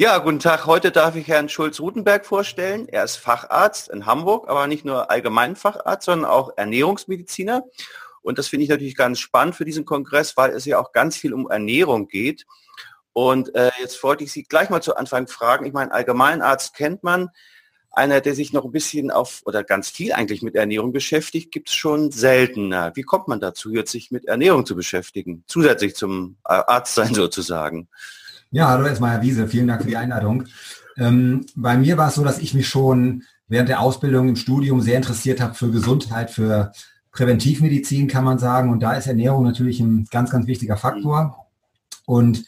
Ja, guten Tag. Heute darf ich Herrn Schulz-Rutenberg vorstellen. Er ist Facharzt in Hamburg, aber nicht nur Allgemeinfacharzt, sondern auch Ernährungsmediziner. Und das finde ich natürlich ganz spannend für diesen Kongress, weil es ja auch ganz viel um Ernährung geht. Und äh, jetzt wollte ich Sie gleich mal zu Anfang fragen. Ich meine, Allgemeinarzt kennt man. Einer, der sich noch ein bisschen auf oder ganz viel eigentlich mit Ernährung beschäftigt, gibt es schon seltener. Wie kommt man dazu, jetzt sich mit Ernährung zu beschäftigen, zusätzlich zum äh, Arztsein sozusagen? Ja, hallo erstmal Herr Wiese, vielen Dank für die Einladung. Ähm, bei mir war es so, dass ich mich schon während der Ausbildung im Studium sehr interessiert habe für Gesundheit, für Präventivmedizin kann man sagen. Und da ist Ernährung natürlich ein ganz, ganz wichtiger Faktor. Und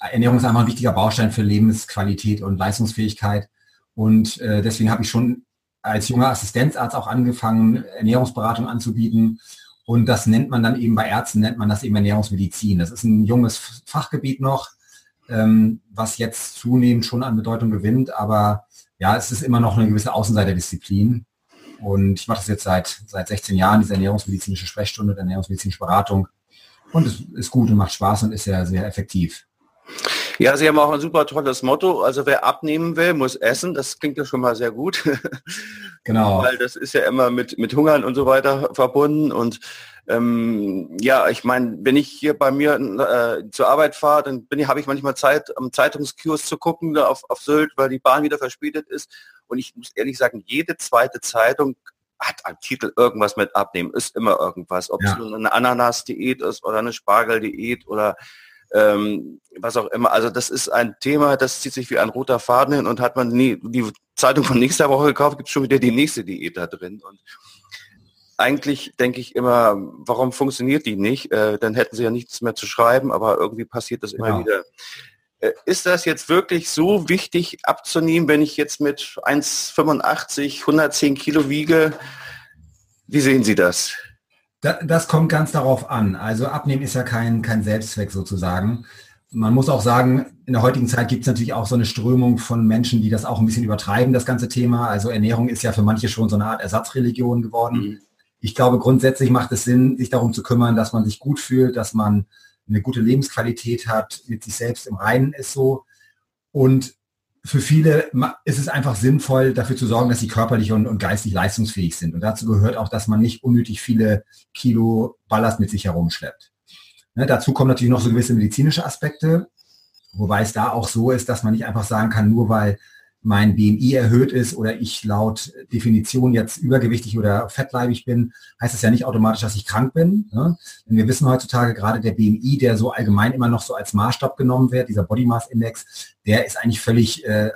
Ernährung ist einfach ein wichtiger Baustein für Lebensqualität und Leistungsfähigkeit. Und äh, deswegen habe ich schon als junger Assistenzarzt auch angefangen, Ernährungsberatung anzubieten. Und das nennt man dann eben bei Ärzten, nennt man das eben Ernährungsmedizin. Das ist ein junges Fachgebiet noch ähm, was jetzt zunehmend schon an Bedeutung gewinnt. Aber ja, es ist immer noch eine gewisse Außenseiterdisziplin. Und ich mache das jetzt seit, seit 16 Jahren, diese ernährungsmedizinische Sprechstunde, ernährungsmedizinische Beratung. Und es ist gut und macht Spaß und ist sehr, sehr effektiv. Ja, Sie haben auch ein super tolles Motto. Also wer abnehmen will, muss essen. Das klingt ja schon mal sehr gut. Genau. Weil das ist ja immer mit, mit Hungern und so weiter verbunden. Und ähm, ja, ich meine, wenn ich hier bei mir äh, zur Arbeit fahre, dann bin ich, habe ich manchmal Zeit, am Zeitungskiosk zu gucken auf, auf Sylt, weil die Bahn wieder verspätet ist. Und ich muss ehrlich sagen, jede zweite Zeitung hat am Titel irgendwas mit Abnehmen, ist immer irgendwas. Ob ja. es eine Ananas-Diät ist oder eine Spargel-Diät oder ähm, was auch immer. Also das ist ein Thema, das zieht sich wie ein roter Faden hin und hat man nie die Zeitung von nächster Woche gekauft, gibt es schon wieder die nächste Diät da drin. Und eigentlich denke ich immer, warum funktioniert die nicht? Äh, dann hätten sie ja nichts mehr zu schreiben, aber irgendwie passiert das immer genau. wieder. Äh, ist das jetzt wirklich so wichtig abzunehmen, wenn ich jetzt mit 1,85, 110 Kilo wiege? Wie sehen Sie das? Das kommt ganz darauf an. Also abnehmen ist ja kein, kein Selbstzweck sozusagen. Man muss auch sagen, in der heutigen Zeit gibt es natürlich auch so eine Strömung von Menschen, die das auch ein bisschen übertreiben, das ganze Thema. Also Ernährung ist ja für manche schon so eine Art Ersatzreligion geworden. Mhm. Ich glaube, grundsätzlich macht es Sinn, sich darum zu kümmern, dass man sich gut fühlt, dass man eine gute Lebensqualität hat, mit sich selbst im Reinen ist so. Und für viele ist es einfach sinnvoll, dafür zu sorgen, dass sie körperlich und, und geistig leistungsfähig sind. Und dazu gehört auch, dass man nicht unnötig viele Kilo Ballast mit sich herumschleppt. Ne, dazu kommen natürlich noch so gewisse medizinische Aspekte, wobei es da auch so ist, dass man nicht einfach sagen kann, nur weil mein BMI erhöht ist oder ich laut Definition jetzt übergewichtig oder fettleibig bin, heißt es ja nicht automatisch, dass ich krank bin. Ne? Denn wir wissen heutzutage gerade der BMI, der so allgemein immer noch so als Maßstab genommen wird, dieser Body Mass Index, der ist eigentlich völlig äh,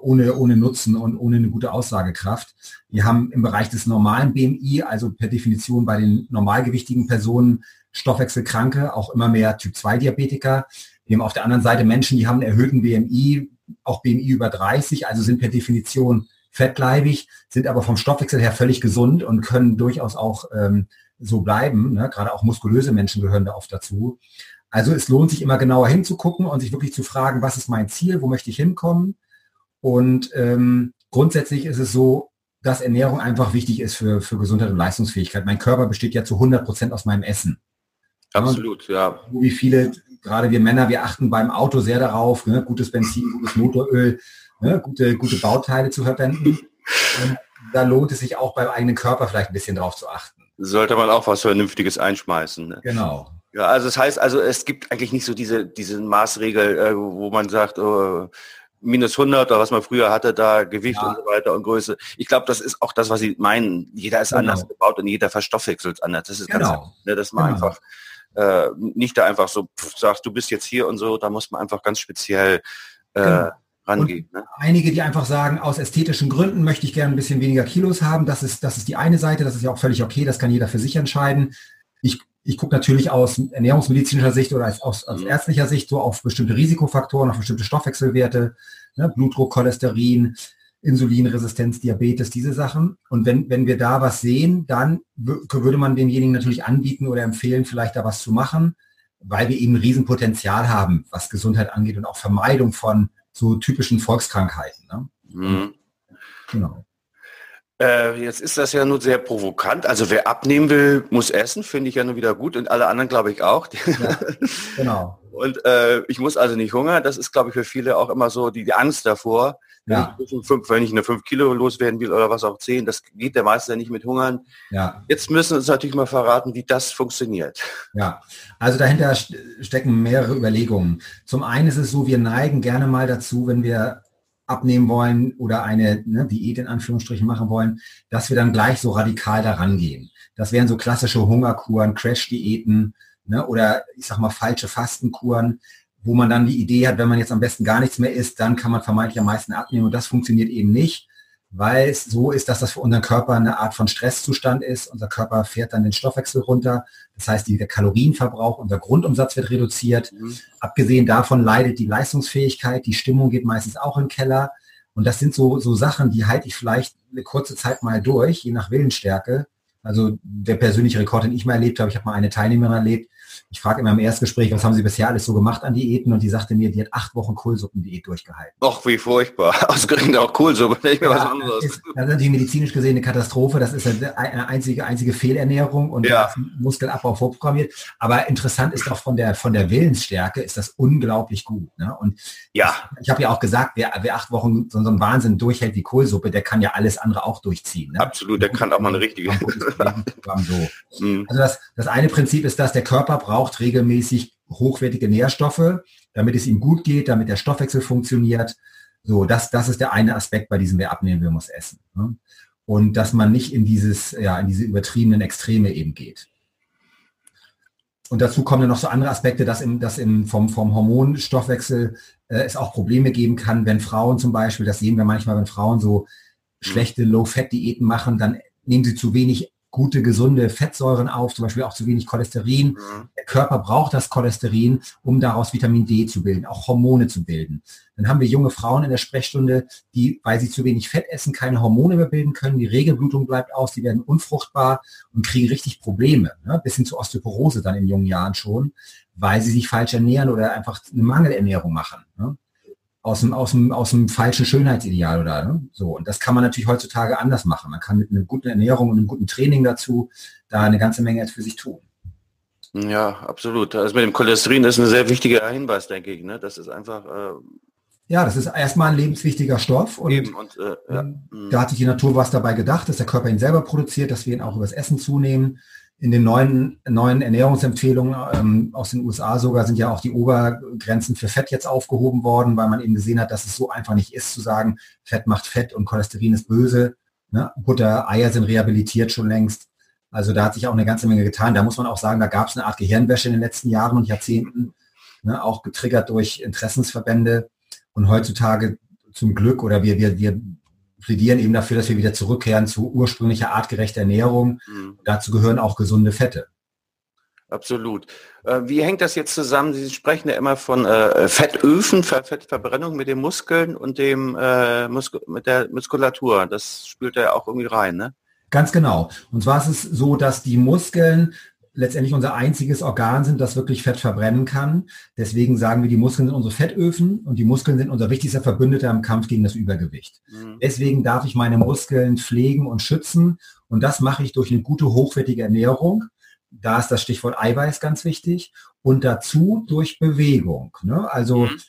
ohne, ohne Nutzen und ohne eine gute Aussagekraft. Wir haben im Bereich des normalen BMI, also per Definition bei den normalgewichtigen Personen, Stoffwechselkranke, auch immer mehr Typ-2-Diabetiker. Wir haben auf der anderen Seite Menschen, die haben einen erhöhten BMI, auch BMI über 30, also sind per Definition fettleibig, sind aber vom Stoffwechsel her völlig gesund und können durchaus auch ähm, so bleiben. Ne? Gerade auch muskulöse Menschen gehören da oft dazu. Also es lohnt sich immer genauer hinzugucken und sich wirklich zu fragen, was ist mein Ziel, wo möchte ich hinkommen. Und ähm, grundsätzlich ist es so, dass Ernährung einfach wichtig ist für, für Gesundheit und Leistungsfähigkeit. Mein Körper besteht ja zu 100 Prozent aus meinem Essen. Absolut, ja. Wie viele gerade wir Männer, wir achten beim Auto sehr darauf, ne, gutes Benzin, gutes Motoröl, ne, gute, gute Bauteile zu verwenden. Und da lohnt es sich auch beim eigenen Körper vielleicht ein bisschen drauf zu achten. Sollte man auch was Vernünftiges einschmeißen. Ne? Genau. Ja, also das heißt, also es gibt eigentlich nicht so diese, diese Maßregel, äh, wo man sagt, oh, minus 100 oder was man früher hatte, da Gewicht ja. und so weiter und Größe. Ich glaube, das ist auch das, was Sie meinen. Jeder ist genau. anders gebaut und jeder verstoffwechselt anders. Das ist genau. ganz, ne, dass man genau. einfach äh, nicht da einfach so pff, sagst, du bist jetzt hier und so, da muss man einfach ganz speziell äh, genau. rangehen. Ne? Einige, die einfach sagen, aus ästhetischen Gründen möchte ich gerne ein bisschen weniger Kilos haben, das ist, das ist die eine Seite, das ist ja auch völlig okay, das kann jeder für sich entscheiden. Ich, ich gucke natürlich aus ernährungsmedizinischer Sicht oder als, aus, aus mhm. ärztlicher Sicht so auf bestimmte Risikofaktoren, auf bestimmte Stoffwechselwerte, ne, Blutdruck, Cholesterin, Insulinresistenz, Diabetes, diese Sachen. Und wenn, wenn wir da was sehen, dann würde man demjenigen natürlich anbieten oder empfehlen, vielleicht da was zu machen, weil wir eben Riesenpotenzial haben, was Gesundheit angeht und auch Vermeidung von so typischen Volkskrankheiten. Ne? Mhm. Genau. Äh, jetzt ist das ja nur sehr provokant. Also wer abnehmen will, muss essen, finde ich ja nur wieder gut und alle anderen glaube ich auch. Ja, genau. und äh, ich muss also nicht hungern. Das ist, glaube ich, für viele auch immer so die, die Angst davor. Ja. Wenn, ich fünf, wenn ich eine 5 Kilo loswerden will oder was auch 10, das geht der meiste ja nicht mit Hungern. Ja. Jetzt müssen wir uns natürlich mal verraten, wie das funktioniert. Ja, also dahinter stecken mehrere Überlegungen. Zum einen ist es so, wir neigen gerne mal dazu, wenn wir abnehmen wollen oder eine ne, Diät in Anführungsstrichen machen wollen, dass wir dann gleich so radikal daran gehen. Das wären so klassische Hungerkuren, Crash-Diäten ne, oder ich sag mal falsche Fastenkuren, wo man dann die Idee hat, wenn man jetzt am besten gar nichts mehr isst, dann kann man vermeintlich am meisten abnehmen und das funktioniert eben nicht, weil es so ist, dass das für unseren Körper eine Art von Stresszustand ist. Unser Körper fährt dann den Stoffwechsel runter. Das heißt, der Kalorienverbrauch, unser Grundumsatz wird reduziert. Mhm. Abgesehen davon leidet die Leistungsfähigkeit, die Stimmung geht meistens auch in den Keller. Und das sind so, so Sachen, die halte ich vielleicht eine kurze Zeit mal durch, je nach Willensstärke. Also der persönliche Rekord, den ich mal erlebt habe, ich habe mal eine Teilnehmerin erlebt, ich frage immer im Erstgespräch, was haben Sie bisher alles so gemacht an Diäten? Und die sagte mir, die hat acht Wochen Kohlsuppendiät durchgehalten. Ach, wie furchtbar. Ausgerechnet auch Kohlsuppe, nicht mehr ja, was anderes. Das ist, das ist natürlich medizinisch gesehen eine Katastrophe. Das ist eine einzige, einzige Fehlernährung und ja. Muskelabbau vorprogrammiert. Aber interessant ist auch von der, von der Willensstärke ist das unglaublich gut. Ne? Und ja. ich, habe ja auch gesagt, wer, wer acht Wochen so, so einen Wahnsinn durchhält wie Kohlsuppe, der kann ja alles andere auch durchziehen. Ne? Absolut, der kann auch mal eine richtige. so. Mhm. Also das, das eine Prinzip ist, dass der Körper braucht braucht regelmäßig hochwertige Nährstoffe, damit es ihm gut geht, damit der Stoffwechsel funktioniert. So, das, das ist der eine Aspekt bei diesem, wer abnehmen will, muss essen. Ne? Und dass man nicht in dieses, ja, in diese übertriebenen Extreme eben geht. Und dazu kommen dann noch so andere Aspekte, dass, im, dass im, vom, vom Hormonstoffwechsel äh, es auch Probleme geben kann, wenn Frauen zum Beispiel, das sehen wir manchmal, wenn Frauen so schlechte Low-Fat-Diäten machen, dann nehmen sie zu wenig gute, gesunde Fettsäuren auf, zum Beispiel auch zu wenig Cholesterin. Mhm. Der Körper braucht das Cholesterin, um daraus Vitamin D zu bilden, auch Hormone zu bilden. Dann haben wir junge Frauen in der Sprechstunde, die, weil sie zu wenig Fett essen, keine Hormone mehr bilden können. Die Regelblutung bleibt aus, die werden unfruchtbar und kriegen richtig Probleme, ne? bis hin zu Osteoporose dann in jungen Jahren schon, weil sie sich falsch ernähren oder einfach eine Mangelernährung machen. Ne? Aus dem, aus dem, aus dem falschen Schönheitsideal oder ne? so. Und das kann man natürlich heutzutage anders machen. Man kann mit einer guten Ernährung und einem guten Training dazu da eine ganze Menge für sich tun. Ja, absolut. Also mit dem Cholesterin ist ein sehr wichtiger Hinweis, denke ich. Ne? Das ist einfach. Äh ja, das ist erstmal ein lebenswichtiger Stoff und, und äh, ja. Da hat sich die Natur was dabei gedacht, dass der Körper ihn selber produziert, dass wir ihn auch übers Essen zunehmen in den neuen, neuen Ernährungsempfehlungen ähm, aus den USA sogar sind ja auch die Obergrenzen für Fett jetzt aufgehoben worden, weil man eben gesehen hat, dass es so einfach nicht ist zu sagen, Fett macht Fett und Cholesterin ist böse. Ne? Butter, Eier sind rehabilitiert schon längst. Also da hat sich auch eine ganze Menge getan. Da muss man auch sagen, da gab es eine Art Gehirnwäsche in den letzten Jahren und Jahrzehnten, ne? auch getriggert durch Interessensverbände. Und heutzutage zum Glück oder wir, wir, wir plädieren eben dafür, dass wir wieder zurückkehren zu ursprünglicher artgerechter Ernährung. Mhm. Dazu gehören auch gesunde Fette. Absolut. Äh, wie hängt das jetzt zusammen? Sie sprechen ja immer von äh, Fettöfen, Fettverbrennung mit den Muskeln und dem äh, mit der Muskulatur. Das spielt ja auch irgendwie rein, ne? Ganz genau. Und zwar ist es so, dass die Muskeln letztendlich unser einziges Organ sind, das wirklich Fett verbrennen kann. Deswegen sagen wir, die Muskeln sind unsere Fettöfen und die Muskeln sind unser wichtigster Verbündeter im Kampf gegen das Übergewicht. Mhm. Deswegen darf ich meine Muskeln pflegen und schützen und das mache ich durch eine gute, hochwertige Ernährung. Da ist das Stichwort Eiweiß ganz wichtig und dazu durch Bewegung. Ne? Also mhm.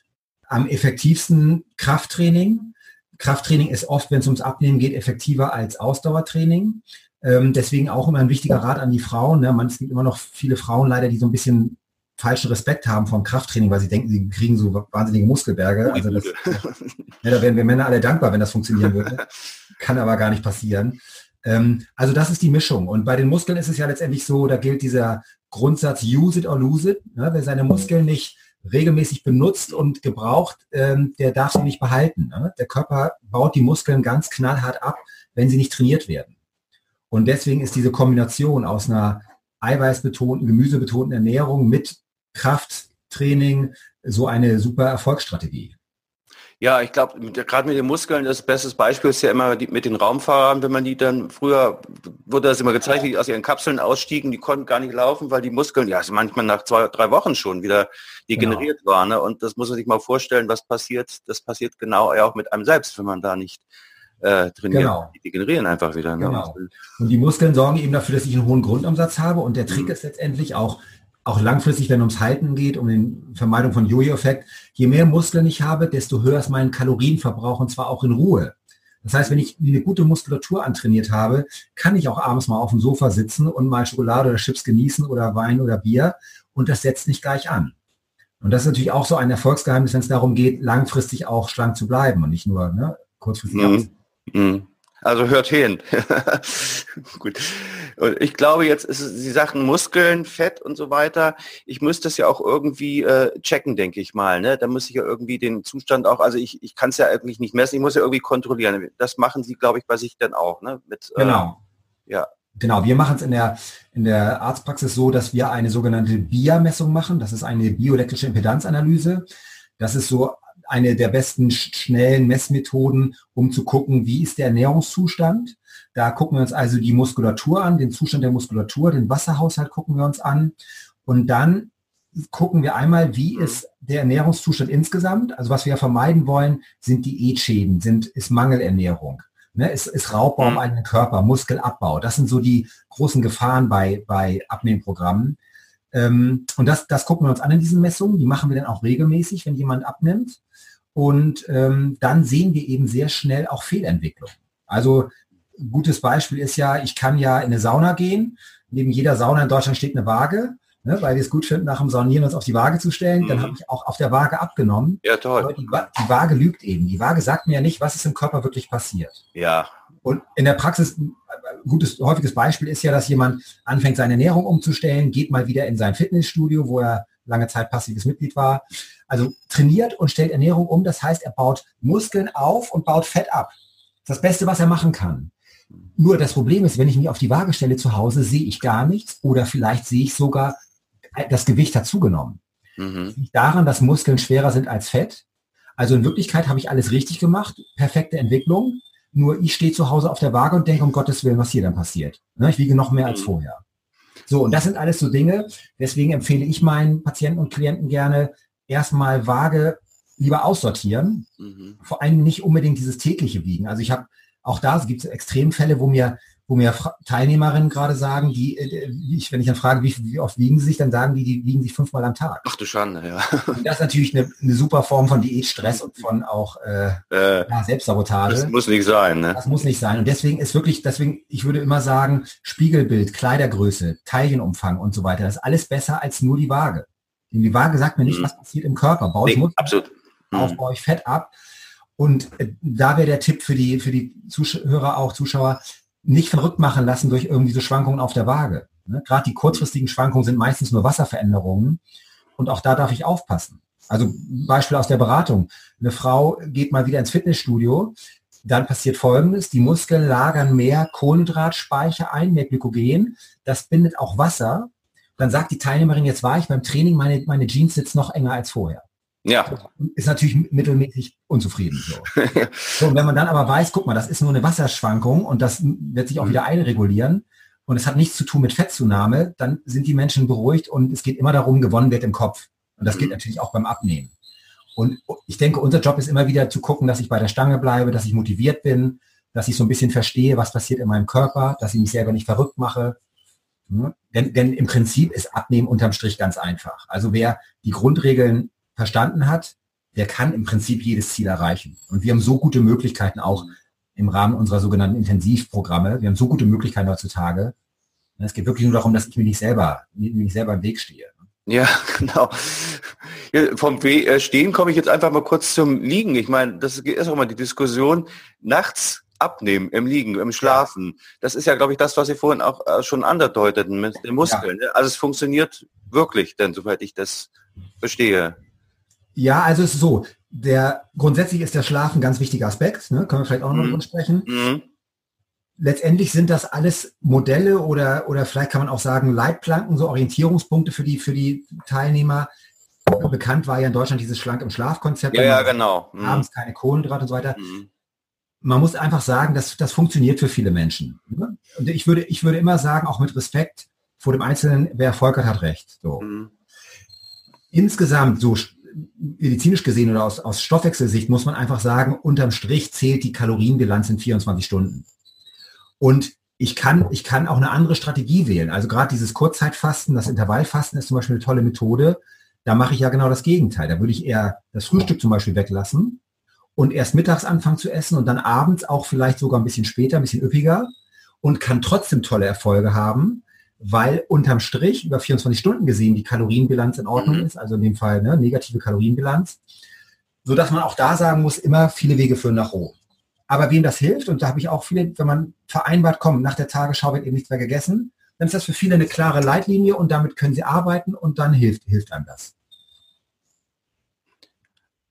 am effektivsten Krafttraining. Krafttraining ist oft, wenn es ums Abnehmen geht, effektiver als Ausdauertraining. Ähm, deswegen auch immer ein wichtiger Rat an die Frauen. Ne? Man, es gibt immer noch viele Frauen leider, die so ein bisschen falschen Respekt haben vom Krafttraining, weil sie denken, sie kriegen so wahnsinnige Muskelberge. Also das, ja, da wären wir Männer alle dankbar, wenn das funktionieren würde. Kann aber gar nicht passieren. Ähm, also das ist die Mischung. Und bei den Muskeln ist es ja letztendlich so, da gilt dieser Grundsatz use it or lose it. Ne? Wer seine Muskeln nicht regelmäßig benutzt und gebraucht, ähm, der darf sie nicht behalten. Ne? Der Körper baut die Muskeln ganz knallhart ab, wenn sie nicht trainiert werden. Und deswegen ist diese Kombination aus einer eiweißbetonten, gemüsebetonten Ernährung mit Krafttraining so eine super Erfolgsstrategie. Ja, ich glaube, gerade mit den Muskeln, das beste Beispiel ist ja immer die, mit den Raumfahrern, wenn man die dann, früher wurde das immer gezeigt, die aus ihren Kapseln ausstiegen, die konnten gar nicht laufen, weil die Muskeln, ja, manchmal nach zwei, drei Wochen schon wieder degeneriert genau. waren. Ne? Und das muss man sich mal vorstellen, was passiert, das passiert genau auch mit einem selbst, wenn man da nicht äh, trainieren. Genau. Die generieren einfach wieder. Ne? Genau. Und die Muskeln sorgen eben dafür, dass ich einen hohen Grundumsatz habe. Und der Trick mhm. ist letztendlich auch, auch langfristig, wenn ums Halten geht, um die Vermeidung von Jojo-Effekt, je mehr Muskeln ich habe, desto höher ist mein Kalorienverbrauch und zwar auch in Ruhe. Das heißt, wenn ich eine gute Muskulatur antrainiert habe, kann ich auch abends mal auf dem Sofa sitzen und mal Schokolade oder Chips genießen oder Wein oder Bier und das setzt nicht gleich an. Und das ist natürlich auch so ein Erfolgsgeheimnis, wenn es darum geht, langfristig auch schlank zu bleiben und nicht nur ne, kurzfristig. Mhm. Mhm. Also hört hin. Gut. Ich glaube, jetzt ist es, Sie Sachen Muskeln, Fett und so weiter. Ich müsste es ja auch irgendwie äh, checken, denke ich mal. Ne? Da muss ich ja irgendwie den Zustand auch, also ich, ich kann es ja eigentlich nicht messen, ich muss ja irgendwie kontrollieren. Das machen Sie, glaube ich, bei sich dann auch. Ne? Mit, äh, genau. ja. Genau, wir machen es in der, in der Arztpraxis so, dass wir eine sogenannte BIA-Messung machen. Das ist eine bioelektrische Impedanzanalyse. Das ist so eine der besten schnellen Messmethoden, um zu gucken, wie ist der Ernährungszustand. Da gucken wir uns also die Muskulatur an, den Zustand der Muskulatur, den Wasserhaushalt gucken wir uns an. Und dann gucken wir einmal, wie ist der Ernährungszustand insgesamt. Also was wir vermeiden wollen, sind Diätschäden, sind, ist Mangelernährung. Ne, ist, ist Raubbau im mhm. eigenen Körper, Muskelabbau. Das sind so die großen Gefahren bei, bei Abnehmprogrammen. Ähm, und das, das gucken wir uns an in diesen Messungen. Die machen wir dann auch regelmäßig, wenn jemand abnimmt. Und ähm, dann sehen wir eben sehr schnell auch Fehlentwicklung. Also ein gutes Beispiel ist ja, ich kann ja in eine Sauna gehen. Neben jeder Sauna in Deutschland steht eine Waage, ne, weil wir es gut finden, nach dem Saunieren uns auf die Waage zu stellen. Mhm. Dann habe ich auch auf der Waage abgenommen. Ja, toll. Aber die, die Waage lügt eben. Die Waage sagt mir ja nicht, was ist im Körper wirklich passiert. Ja. Und in der Praxis gutes, häufiges Beispiel ist ja, dass jemand anfängt, seine Ernährung umzustellen, geht mal wieder in sein Fitnessstudio, wo er lange Zeit passives Mitglied war. Also trainiert und stellt Ernährung um. Das heißt, er baut Muskeln auf und baut Fett ab. Das Beste, was er machen kann. Nur das Problem ist, wenn ich mich auf die Waage stelle zu Hause, sehe ich gar nichts oder vielleicht sehe ich sogar, das Gewicht hat zugenommen. Mhm. liegt daran, dass Muskeln schwerer sind als Fett. Also in Wirklichkeit habe ich alles richtig gemacht, perfekte Entwicklung. Nur ich stehe zu Hause auf der Waage und denke, um Gottes Willen, was hier dann passiert. Ne, ich wiege noch mehr als mhm. vorher. So, und das sind alles so Dinge. Deswegen empfehle ich meinen Patienten und Klienten gerne, erstmal Waage lieber aussortieren. Mhm. Vor allem nicht unbedingt dieses tägliche Wiegen. Also ich habe auch da gibt es Extremfälle, wo mir wo mir Teilnehmerinnen gerade sagen, die, äh, ich, wenn ich dann frage, wie, wie, oft wiegen sie sich, dann sagen die, die wiegen sich fünfmal am Tag. Ach du Schande, ja. Und das ist natürlich eine, eine super Form von Diätstress und von auch äh, äh, ja, Selbstsabotage. Das muss nicht sein, ne? Das muss nicht sein. Und deswegen ist wirklich, deswegen, ich würde immer sagen, Spiegelbild, Kleidergröße, Teilchenumfang und so weiter, das ist alles besser als nur die Waage. Denn die Waage sagt mir nicht, mhm. was passiert im Körper. Ich nee, absolut. Mhm. Aufbaue ich Fett ab. Und äh, da wäre der Tipp für die, für die Zuhörer auch, Zuschauer, nicht verrückt machen lassen durch irgendwie so Schwankungen auf der Waage. Ne? Gerade die kurzfristigen Schwankungen sind meistens nur Wasserveränderungen und auch da darf ich aufpassen. Also Beispiel aus der Beratung. Eine Frau geht mal wieder ins Fitnessstudio, dann passiert Folgendes, die Muskeln lagern mehr Kohlenhydratspeicher ein, mehr Glykogen, das bindet auch Wasser. Dann sagt die Teilnehmerin, jetzt war ich beim Training, meine, meine Jeans sitzt noch enger als vorher. Ja. Ist natürlich mittelmäßig unzufrieden. So. so. und wenn man dann aber weiß, guck mal, das ist nur eine Wasserschwankung und das wird sich auch mhm. wieder einregulieren und es hat nichts zu tun mit Fettzunahme, dann sind die Menschen beruhigt und es geht immer darum, gewonnen wird im Kopf. Und das mhm. geht natürlich auch beim Abnehmen. Und ich denke, unser Job ist immer wieder zu gucken, dass ich bei der Stange bleibe, dass ich motiviert bin, dass ich so ein bisschen verstehe, was passiert in meinem Körper, dass ich mich selber nicht verrückt mache. Hm? Denn, denn im Prinzip ist Abnehmen unterm Strich ganz einfach. Also wer die Grundregeln verstanden hat, der kann im Prinzip jedes Ziel erreichen. Und wir haben so gute Möglichkeiten auch im Rahmen unserer sogenannten Intensivprogramme. Wir haben so gute Möglichkeiten heutzutage. Es geht wirklich nur darum, dass ich mir nicht selber, mir nicht selber im Weg stehe. Ja, genau. Vom äh, Stehen komme ich jetzt einfach mal kurz zum Liegen. Ich meine, das ist auch mal die Diskussion. Nachts abnehmen, im Liegen, im Schlafen. Das ist ja, glaube ich, das, was Sie vorhin auch äh, schon andeuteten mit den Muskeln. Ja. Ne? Also es funktioniert wirklich, denn soweit ich das verstehe. Ja, also es ist so, der grundsätzlich ist der Schlaf ein ganz wichtiger Aspekt, ne? können wir vielleicht auch noch mhm. drüber sprechen. Mhm. Letztendlich sind das alles Modelle oder, oder vielleicht kann man auch sagen Leitplanken, so Orientierungspunkte für die, für die Teilnehmer. Bekannt war ja in Deutschland dieses Schlank im Schlafkonzept. Ja, ja, genau. Mhm. Abends keine Kohlenhydrate und so weiter. Mhm. Man muss einfach sagen, dass das funktioniert für viele Menschen. Ne? Und ich würde, ich würde immer sagen, auch mit Respekt vor dem Einzelnen, wer Erfolg hat, hat recht. So. Mhm. Insgesamt, so medizinisch gesehen oder aus, aus Stoffwechselsicht muss man einfach sagen, unterm Strich zählt die Kalorienbilanz in 24 Stunden. Und ich kann, ich kann auch eine andere Strategie wählen. Also gerade dieses Kurzzeitfasten, das Intervallfasten ist zum Beispiel eine tolle Methode. Da mache ich ja genau das Gegenteil. Da würde ich eher das Frühstück zum Beispiel weglassen und erst mittags anfangen zu essen und dann abends auch vielleicht sogar ein bisschen später, ein bisschen üppiger und kann trotzdem tolle Erfolge haben, weil unterm Strich über 24 Stunden gesehen die Kalorienbilanz in Ordnung mhm. ist, also in dem Fall ne, negative Kalorienbilanz, so dass man auch da sagen muss, immer viele Wege führen nach Rom. Aber wem das hilft, und da habe ich auch viele, wenn man vereinbart, kommt, nach der Tagesschau wird eben nichts mehr gegessen, dann ist das für viele eine klare Leitlinie und damit können sie arbeiten und dann hilft, hilft einem das.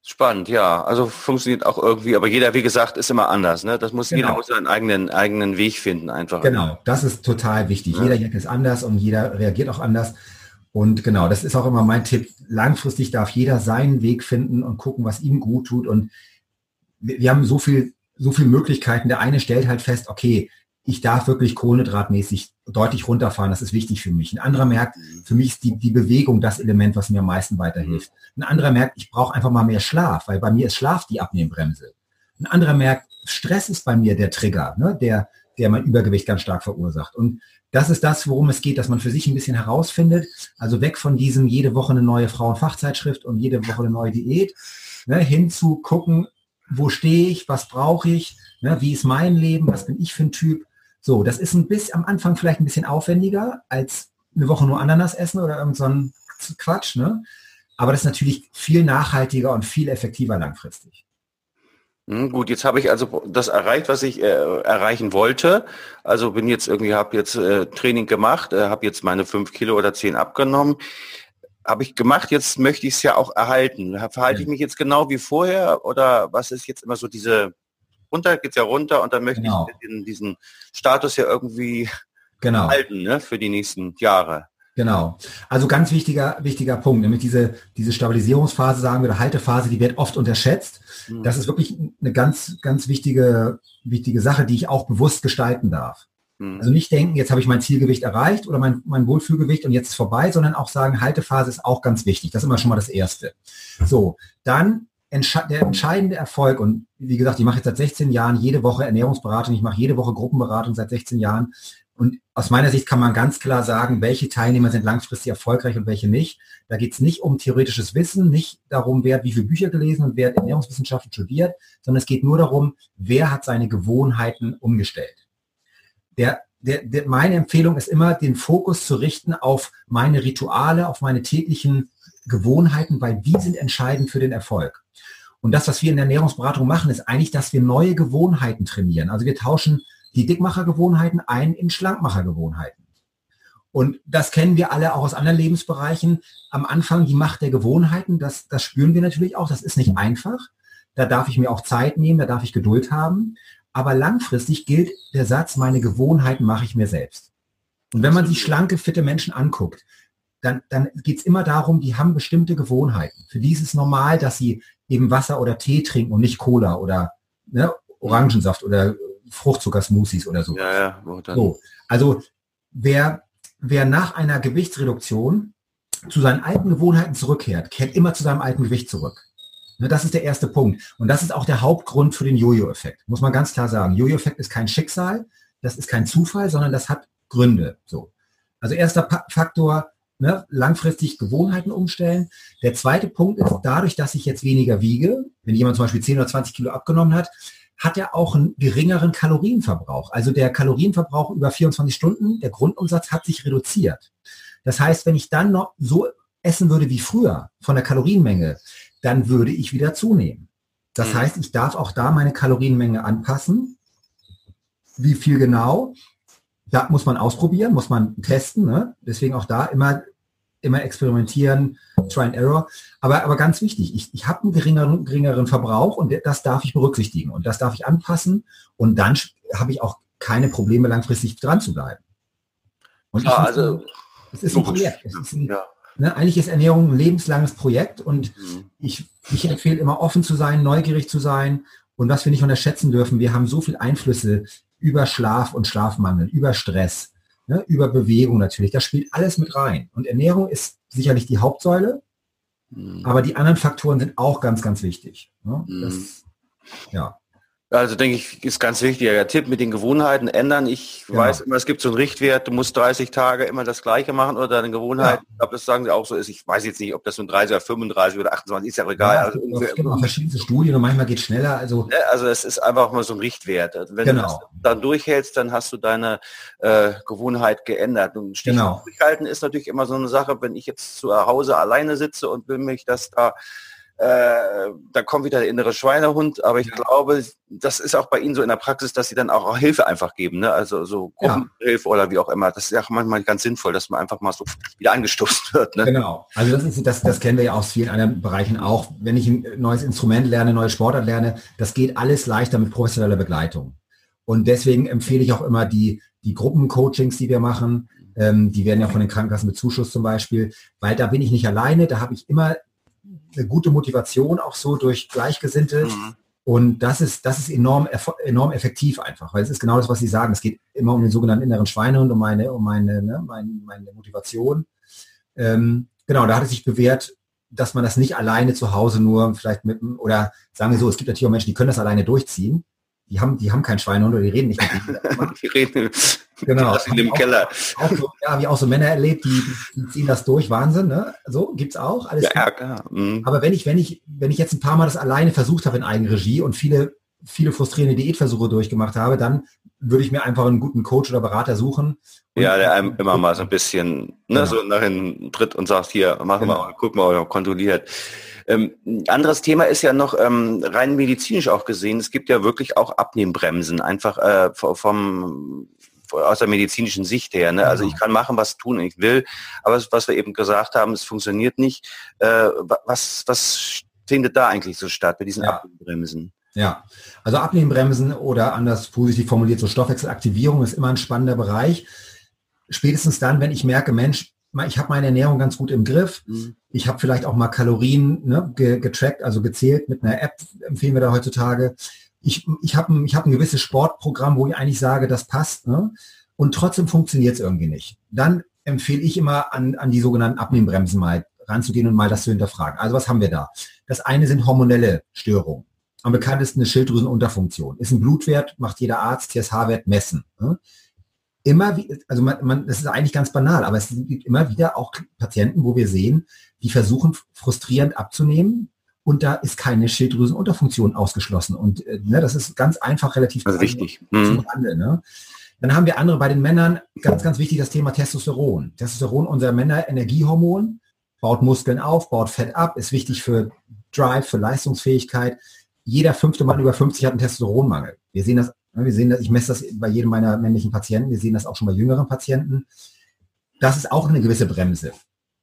Spannend, ja. Also funktioniert auch irgendwie, aber jeder, wie gesagt, ist immer anders. Ne? Das muss genau. jeder muss seinen eigenen, eigenen Weg finden einfach. Genau, das ist total wichtig. Ja. Jeder Jack ist anders und jeder reagiert auch anders. Und genau, das ist auch immer mein Tipp. Langfristig darf jeder seinen Weg finden und gucken, was ihm gut tut. Und wir, wir haben so viel, so viele Möglichkeiten. Der eine stellt halt fest, okay, ich darf wirklich kohlenhydratmäßig deutlich runterfahren. Das ist wichtig für mich. Ein anderer merkt, für mich ist die, die Bewegung das Element, was mir am meisten weiterhilft. Ein anderer merkt, ich brauche einfach mal mehr Schlaf, weil bei mir ist Schlaf die Abnehmbremse. Ein anderer merkt, Stress ist bei mir der Trigger, ne, der, der mein Übergewicht ganz stark verursacht. Und das ist das, worum es geht, dass man für sich ein bisschen herausfindet. Also weg von diesem jede Woche eine neue Frauenfachzeitschrift und jede Woche eine neue Diät, ne, hin zu gucken, wo stehe ich, was brauche ich, ne, wie ist mein Leben, was bin ich für ein Typ so, das ist ein bisschen am Anfang vielleicht ein bisschen aufwendiger als eine Woche nur Ananas essen oder irgend so ein Quatsch, ne? Aber das ist natürlich viel nachhaltiger und viel effektiver langfristig. Hm, gut, jetzt habe ich also das erreicht, was ich äh, erreichen wollte. Also bin jetzt irgendwie, habe jetzt äh, Training gemacht, äh, habe jetzt meine fünf Kilo oder zehn abgenommen. Habe ich gemacht, jetzt möchte ich es ja auch erhalten. Verhalte ich mich jetzt genau wie vorher oder was ist jetzt immer so diese runter, geht es ja runter und dann möchte genau. ich diesen, diesen Status ja irgendwie genau. halten ne, für die nächsten Jahre. Genau. Also ganz wichtiger, wichtiger Punkt, nämlich diese, diese Stabilisierungsphase, sagen wir, oder Haltephase, die wird oft unterschätzt. Mhm. Das ist wirklich eine ganz, ganz wichtige, wichtige Sache, die ich auch bewusst gestalten darf. Mhm. Also nicht denken, jetzt habe ich mein Zielgewicht erreicht oder mein, mein Wohlfühlgewicht und jetzt ist vorbei, sondern auch sagen, Haltephase ist auch ganz wichtig. Das ist immer schon mal das Erste. So, dann der entscheidende Erfolg, und wie gesagt, ich mache jetzt seit 16 Jahren jede Woche Ernährungsberatung, ich mache jede Woche Gruppenberatung seit 16 Jahren. Und aus meiner Sicht kann man ganz klar sagen, welche Teilnehmer sind langfristig erfolgreich und welche nicht. Da geht es nicht um theoretisches Wissen, nicht darum, wer hat wie viele Bücher gelesen und wer hat Ernährungswissenschaften studiert, sondern es geht nur darum, wer hat seine Gewohnheiten umgestellt. Der, der, der, meine Empfehlung ist immer, den Fokus zu richten auf meine Rituale, auf meine täglichen Gewohnheiten, weil die sind entscheidend für den Erfolg. Und das, was wir in der Ernährungsberatung machen, ist eigentlich, dass wir neue Gewohnheiten trainieren. Also wir tauschen die Dickmachergewohnheiten ein in Schlankmachergewohnheiten. Und das kennen wir alle auch aus anderen Lebensbereichen. Am Anfang die Macht der Gewohnheiten, das, das spüren wir natürlich auch. Das ist nicht einfach. Da darf ich mir auch Zeit nehmen, da darf ich Geduld haben. Aber langfristig gilt der Satz, meine Gewohnheiten mache ich mir selbst. Und wenn man sich schlanke, fitte Menschen anguckt, dann, dann geht es immer darum, die haben bestimmte Gewohnheiten. Für die ist es normal, dass sie eben Wasser oder Tee trinken und nicht Cola oder ne, Orangensaft oder Fruchtzuckersmoothies oder so. Ja, ja, so. Also wer, wer nach einer Gewichtsreduktion zu seinen alten Gewohnheiten zurückkehrt, kehrt immer zu seinem alten Gewicht zurück. Ne, das ist der erste Punkt. Und das ist auch der Hauptgrund für den Jojo-Effekt. Muss man ganz klar sagen. Jojo-Effekt ist kein Schicksal, das ist kein Zufall, sondern das hat Gründe. So. Also erster pa Faktor, ne, langfristig Gewohnheiten umstellen. Der zweite Punkt ist, dadurch, dass ich jetzt weniger wiege, wenn jemand zum Beispiel 10 oder 20 Kilo abgenommen hat, hat er auch einen geringeren Kalorienverbrauch. Also der Kalorienverbrauch über 24 Stunden, der Grundumsatz hat sich reduziert. Das heißt, wenn ich dann noch so essen würde wie früher von der Kalorienmenge, dann würde ich wieder zunehmen. Das mhm. heißt, ich darf auch da meine Kalorienmenge anpassen. Wie viel genau? Da muss man ausprobieren, muss man testen. Ne? Deswegen auch da immer, immer experimentieren, Try and Error. Aber, aber ganz wichtig, ich, ich habe einen geringeren, geringeren Verbrauch und das darf ich berücksichtigen und das darf ich anpassen und dann habe ich auch keine Probleme, langfristig dran zu bleiben. Und ja, also, es ist ein Projekt. Ist ein, ja. ne, eigentlich ist Ernährung ein lebenslanges Projekt und mhm. ich, ich empfehle immer offen zu sein, neugierig zu sein und was wir nicht unterschätzen dürfen, wir haben so viele Einflüsse über Schlaf und Schlafmangel, über Stress, ne, über Bewegung natürlich. Das spielt alles mit rein. Und Ernährung ist sicherlich die Hauptsäule. Mhm. Aber die anderen Faktoren sind auch ganz, ganz wichtig. Ne? Mhm. Das, ja. Also denke ich, ist ganz wichtig. Der Tipp mit den Gewohnheiten ändern. Ich genau. weiß immer, es gibt so einen Richtwert, du musst 30 Tage immer das Gleiche machen oder deine Gewohnheiten. Ja. Ich glaube, das sagen sie auch so ist. Ich weiß jetzt nicht, ob das nun 30 oder 35 oder 28 ist ja egal. Ja, also es gibt auch verschiedene Studien und manchmal geht es schneller. Also, also es ist einfach mal so ein Richtwert. Also wenn genau. du das dann durchhältst, dann hast du deine äh, Gewohnheit geändert. Und genau. durchhalten ist natürlich immer so eine Sache, wenn ich jetzt zu Hause alleine sitze und will mich das da äh, da kommt wieder der innere Schweinehund, aber ich glaube, das ist auch bei Ihnen so in der Praxis, dass Sie dann auch Hilfe einfach geben, ne? also so Gruppenhilfe ja. oder wie auch immer. Das ist ja auch manchmal ganz sinnvoll, dass man einfach mal so wieder angestoßen wird. Ne? Genau, also das, ist, das, das kennen wir ja aus vielen anderen Bereichen auch. Wenn ich ein neues Instrument lerne, neue Sportart lerne, das geht alles leichter mit professioneller Begleitung. Und deswegen empfehle ich auch immer die, die Gruppencoachings, die wir machen, ähm, die werden ja von den Krankenkassen mit Zuschuss zum Beispiel, weil da bin ich nicht alleine, da habe ich immer eine gute Motivation auch so durch Gleichgesinnte. Mhm. Und das ist, das ist enorm, enorm effektiv einfach, weil es ist genau das, was Sie sagen. Es geht immer um den sogenannten inneren Schweinehund, um meine, um meine, ne, meine, meine Motivation. Ähm, genau, da hat es sich bewährt, dass man das nicht alleine zu Hause nur vielleicht mit, oder sagen wir so, es gibt natürlich auch Menschen, die können das alleine durchziehen die haben, die haben keinen Schweinehund oder die reden nicht mit die reden genau. in dem Keller. Auch so, ja, habe ich auch so Männer erlebt, die, die, ziehen das durch, Wahnsinn, ne? So gibt's auch. Alles ja, klar. Mhm. Aber wenn ich, wenn ich, wenn ich jetzt ein paar Mal das alleine versucht habe in Eigenregie und viele, viele frustrierende Diätversuche durchgemacht habe, dann würde ich mir einfach einen guten Coach oder Berater suchen. Ja, der einem immer mal so ein bisschen ne, genau. so nach hinten tritt und sagt, hier, machen genau. wir mal, guck mal, kontrolliert. Ähm, ein anderes Thema ist ja noch ähm, rein medizinisch auch gesehen. Es gibt ja wirklich auch Abnehmbremsen, einfach äh, vom aus der medizinischen Sicht her. Ne? Also ich kann machen, was tun ich will, aber was wir eben gesagt haben, es funktioniert nicht. Äh, was, was findet da eigentlich so statt bei diesen ja. Abnehmbremsen? Ja, also Abnehmbremsen oder anders positiv formuliert, so Stoffwechselaktivierung ist immer ein spannender Bereich. Spätestens dann, wenn ich merke, Mensch, ich habe meine Ernährung ganz gut im Griff. Mhm. Ich habe vielleicht auch mal Kalorien ne, getrackt, also gezählt mit einer App, empfehlen wir da heutzutage. Ich, ich habe ich hab ein gewisses Sportprogramm, wo ich eigentlich sage, das passt. Ne? Und trotzdem funktioniert es irgendwie nicht. Dann empfehle ich immer an, an die sogenannten Abnehmbremsen mal ranzugehen und mal das zu hinterfragen. Also was haben wir da? Das eine sind hormonelle Störungen. Am bekanntesten eine Schilddrüsenunterfunktion. Ist ein Blutwert, macht jeder Arzt, TSH-Wert messen. Ne? immer, also man, man, das ist eigentlich ganz banal, aber es gibt immer wieder auch Patienten, wo wir sehen, die versuchen frustrierend abzunehmen und da ist keine Schilddrüsenunterfunktion ausgeschlossen. Und äh, ne, das ist ganz einfach relativ also wichtig. Mhm. Ne? Dann haben wir andere bei den Männern, ganz, ganz wichtig, das Thema Testosteron. Testosteron, unser Männer-Energiehormon, baut Muskeln auf, baut Fett ab, ist wichtig für Drive, für Leistungsfähigkeit. Jeder fünfte Mann über 50 hat einen Testosteronmangel. Wir sehen das wir sehen das, ich messe das bei jedem meiner männlichen Patienten, wir sehen das auch schon bei jüngeren Patienten. Das ist auch eine gewisse Bremse.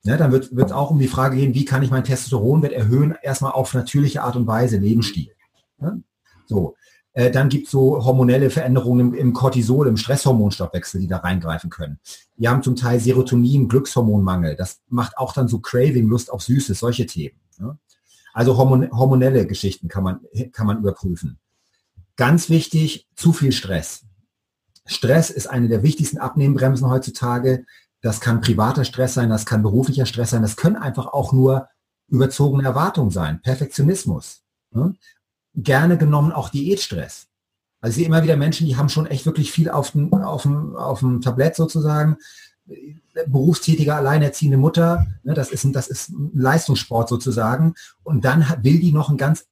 Ja, dann wird es auch um die Frage gehen, wie kann ich mein Testosteronwert erhöhen, erstmal auf natürliche Art und Weise, Lebensstil. Ja? So, äh, dann gibt es so hormonelle Veränderungen im, Cortisol, im Stresshormonstoffwechsel, die da reingreifen können. Wir haben zum Teil Serotonin, Glückshormonmangel. Das macht auch dann so Craving, Lust auf Süßes, solche Themen. Ja? Also hormon hormonelle Geschichten kann man, kann man überprüfen. Ganz wichtig, zu viel Stress. Stress ist eine der wichtigsten Abnehmbremsen heutzutage. Das kann privater Stress sein, das kann beruflicher Stress sein, das können einfach auch nur überzogene Erwartungen sein, Perfektionismus. Ne? Gerne genommen auch Diätstress. Also ich sehe immer wieder Menschen, die haben schon echt wirklich viel auf dem, auf dem, auf dem Tablett sozusagen. Berufstätige, alleinerziehende Mutter, ne, das, ist ein, das ist ein Leistungssport sozusagen. Und dann will die noch ein ganz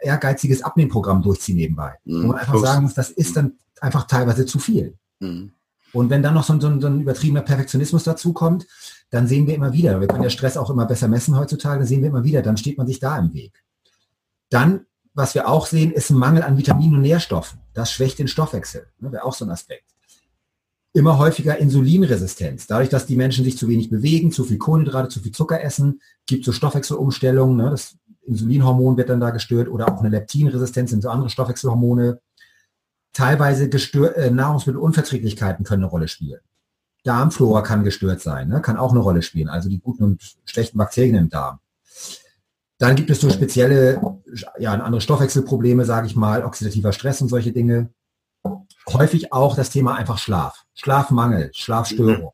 ehrgeiziges Abnehmprogramm durchziehen nebenbei. Mhm. Wo man einfach sagen muss, das ist dann einfach teilweise zu viel. Mhm. Und wenn dann noch so ein, so ein, übertriebener Perfektionismus dazu kommt, dann sehen wir immer wieder, wir können ja Stress auch immer besser messen heutzutage, dann sehen wir immer wieder, dann steht man sich da im Weg. Dann, was wir auch sehen, ist ein Mangel an Vitaminen und Nährstoffen. Das schwächt den Stoffwechsel. Ne, Wäre auch so ein Aspekt. Immer häufiger Insulinresistenz. Dadurch, dass die Menschen sich zu wenig bewegen, zu viel Kohlenhydrate, zu viel Zucker essen, gibt es so Stoffwechselumstellungen. Ne? Das Insulinhormon wird dann da gestört oder auch eine Leptinresistenz sind so andere Stoffwechselhormone. Teilweise gestört, äh, Nahrungsmittelunverträglichkeiten können eine Rolle spielen. Darmflora kann gestört sein, ne? kann auch eine Rolle spielen, also die guten und schlechten Bakterien im Darm. Dann gibt es so spezielle, ja, andere Stoffwechselprobleme, sage ich mal, oxidativer Stress und solche Dinge. Häufig auch das Thema einfach Schlaf. Schlafmangel, Schlafstörung.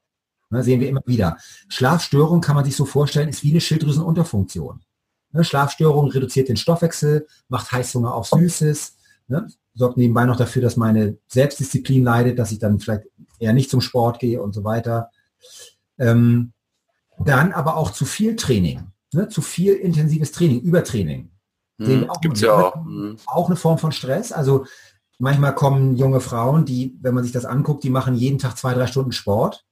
Ne, sehen wir immer wieder. Schlafstörung kann man sich so vorstellen, ist wie eine Schilddrüsenunterfunktion. Ne, Schlafstörung reduziert den Stoffwechsel, macht Heißhunger auf Süßes, ne, sorgt nebenbei noch dafür, dass meine Selbstdisziplin leidet, dass ich dann vielleicht eher nicht zum Sport gehe und so weiter. Ähm, dann aber auch zu viel Training, ne, zu viel intensives Training, Übertraining. Hm, auch gibt's ja auch. Auch eine Form von Stress. Also manchmal kommen junge Frauen, die, wenn man sich das anguckt, die machen jeden Tag zwei, drei Stunden Sport